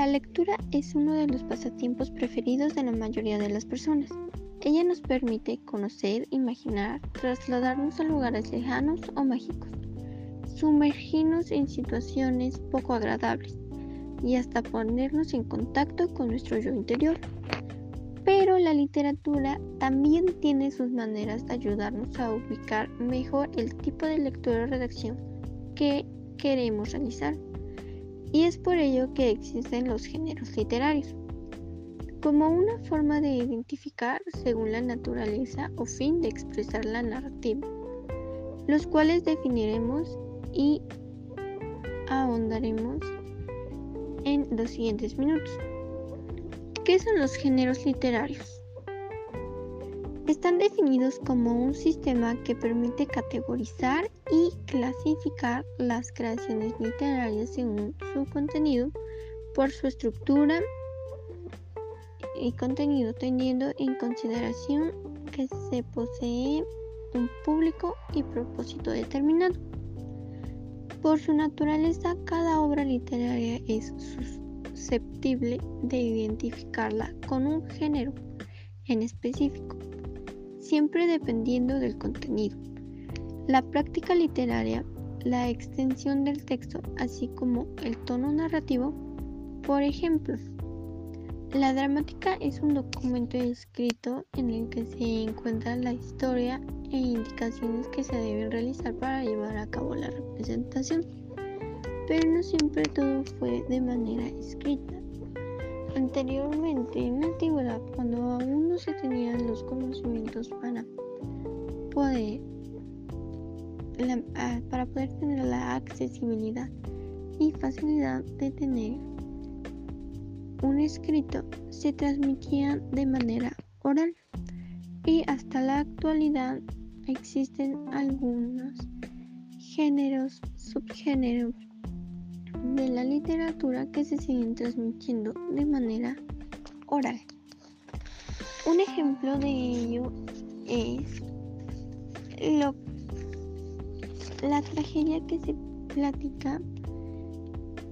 La lectura es uno de los pasatiempos preferidos de la mayoría de las personas. Ella nos permite conocer, imaginar, trasladarnos a lugares lejanos o mágicos, sumergirnos en situaciones poco agradables y hasta ponernos en contacto con nuestro yo interior. Pero la literatura también tiene sus maneras de ayudarnos a ubicar mejor el tipo de lectura o redacción que queremos realizar. Y es por ello que existen los géneros literarios como una forma de identificar según la naturaleza o fin de expresar la narrativa, los cuales definiremos y ahondaremos en los siguientes minutos. ¿Qué son los géneros literarios? Están definidos como un sistema que permite categorizar y clasificar las creaciones literarias según su contenido por su estructura, y contenido teniendo en consideración que se posee un público y propósito determinado. Por su naturaleza, cada obra literaria es susceptible de identificarla con un género en específico, siempre dependiendo del contenido. La práctica literaria, la extensión del texto, así como el tono narrativo, por ejemplo, la dramática es un documento escrito en el que se encuentra la historia e indicaciones que se deben realizar para llevar a cabo la representación, pero no siempre todo fue de manera escrita. Anteriormente, en la antigüedad, cuando aún no se tenían los conocimientos para poder, ah, para poder tener la accesibilidad y facilidad de tener un escrito se transmitía de manera oral. Y hasta la actualidad existen algunos géneros, subgéneros de la literatura que se siguen transmitiendo de manera oral. Un ejemplo de ello es la tragedia que se platica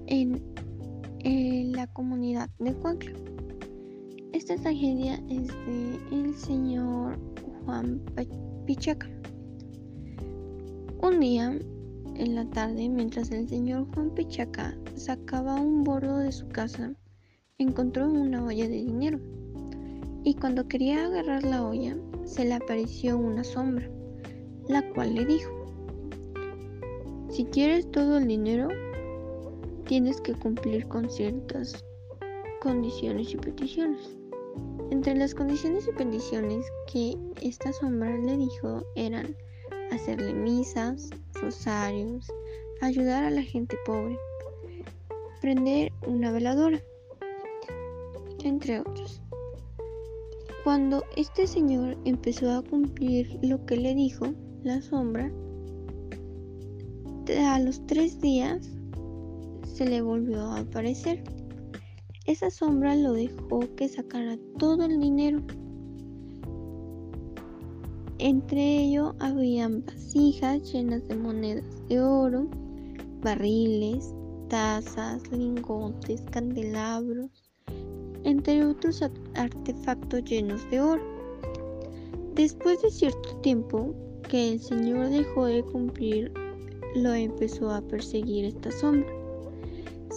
en la comunidad de Cuancla. Esta tragedia es de el señor Juan Pichaca. Un día, en la tarde, mientras el señor Juan Pichaca sacaba un bordo de su casa, encontró una olla de dinero. Y cuando quería agarrar la olla, se le apareció una sombra, la cual le dijo, si quieres todo el dinero, tienes que cumplir con ciertas condiciones y peticiones. Entre las condiciones y peticiones que esta sombra le dijo eran hacerle misas, rosarios, ayudar a la gente pobre, prender una veladora, entre otros. Cuando este señor empezó a cumplir lo que le dijo la sombra, a los tres días se le volvió a aparecer. Esa sombra lo dejó que sacara todo el dinero. Entre ello habían vasijas llenas de monedas de oro, barriles, tazas, lingotes, candelabros, entre otros artefactos llenos de oro. Después de cierto tiempo que el Señor dejó de cumplir, lo empezó a perseguir esta sombra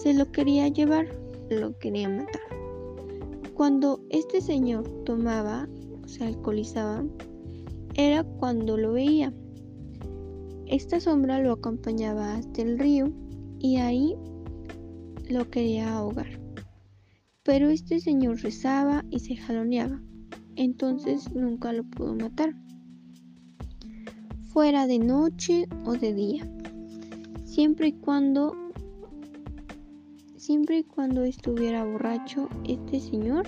se lo quería llevar, lo quería matar. Cuando este señor tomaba, se alcoholizaba, era cuando lo veía. Esta sombra lo acompañaba hasta el río y ahí lo quería ahogar. Pero este señor rezaba y se jaloneaba, entonces nunca lo pudo matar, fuera de noche o de día, siempre y cuando Siempre y cuando estuviera borracho este señor,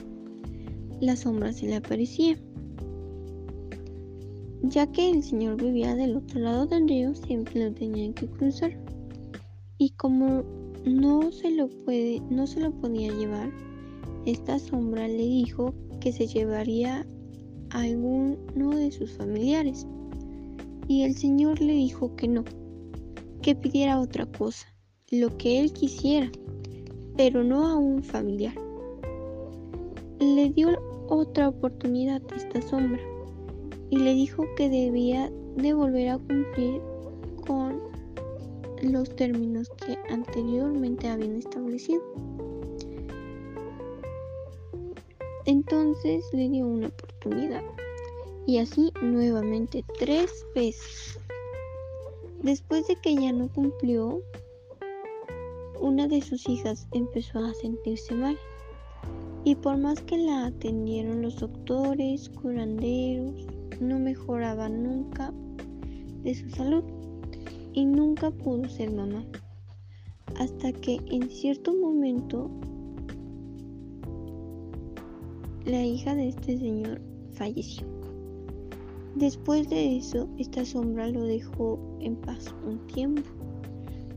la sombra se le aparecía. Ya que el señor vivía del otro lado del río, siempre lo tenían que cruzar. Y como no se lo puede, no se lo podía llevar, esta sombra le dijo que se llevaría a alguno de sus familiares. Y el señor le dijo que no, que pidiera otra cosa, lo que él quisiera pero no a un familiar. Le dio otra oportunidad a esta sombra y le dijo que debía de volver a cumplir con los términos que anteriormente habían establecido. Entonces le dio una oportunidad y así nuevamente tres veces. Después de que ya no cumplió, una de sus hijas empezó a sentirse mal y por más que la atendieron los doctores, curanderos, no mejoraba nunca de su salud y nunca pudo ser mamá. Hasta que en cierto momento la hija de este señor falleció. Después de eso, esta sombra lo dejó en paz un tiempo.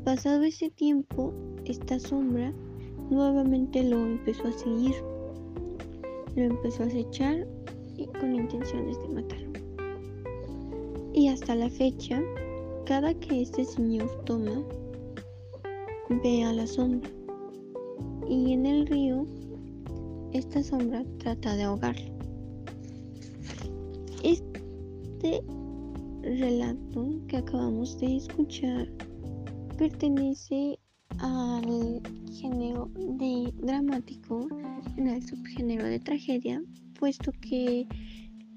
Pasado ese tiempo, esta sombra nuevamente lo empezó a seguir. Lo empezó a acechar y con intenciones de matarlo. Y hasta la fecha, cada que este señor toma, ve a la sombra. Y en el río, esta sombra trata de ahogarlo. Este relato que acabamos de escuchar pertenece al género de dramático en el subgénero de tragedia, puesto que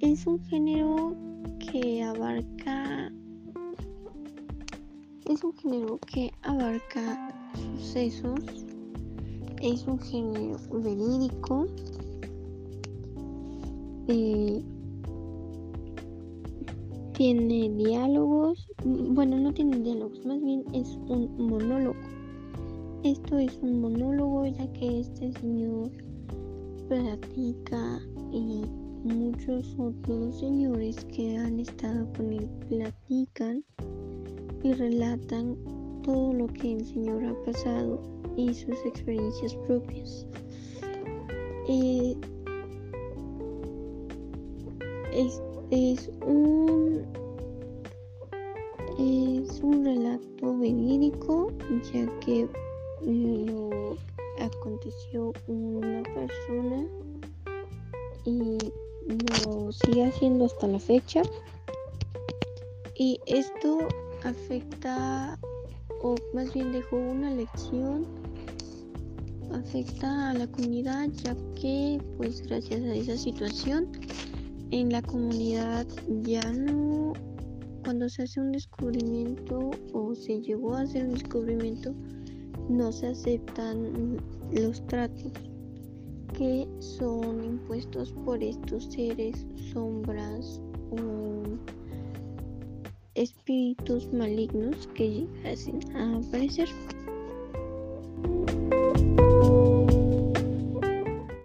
es un género que abarca es un género que abarca sucesos, es un género verídico, eh, tiene diálogos, bueno, no tiene diálogos, más bien es un monólogo. Esto es un monólogo ya que este señor platica y muchos otros señores que han estado con él platican y relatan todo lo que el señor ha pasado y sus experiencias propias. Eh, es un es un relato verídico ya que lo aconteció una persona y lo sigue haciendo hasta la fecha. Y esto afecta o más bien dejó una lección afecta a la comunidad ya que pues gracias a esa situación en la comunidad ya no, cuando se hace un descubrimiento o se llegó a hacer un descubrimiento, no se aceptan los tratos que son impuestos por estos seres, sombras o espíritus malignos que llegasen a aparecer.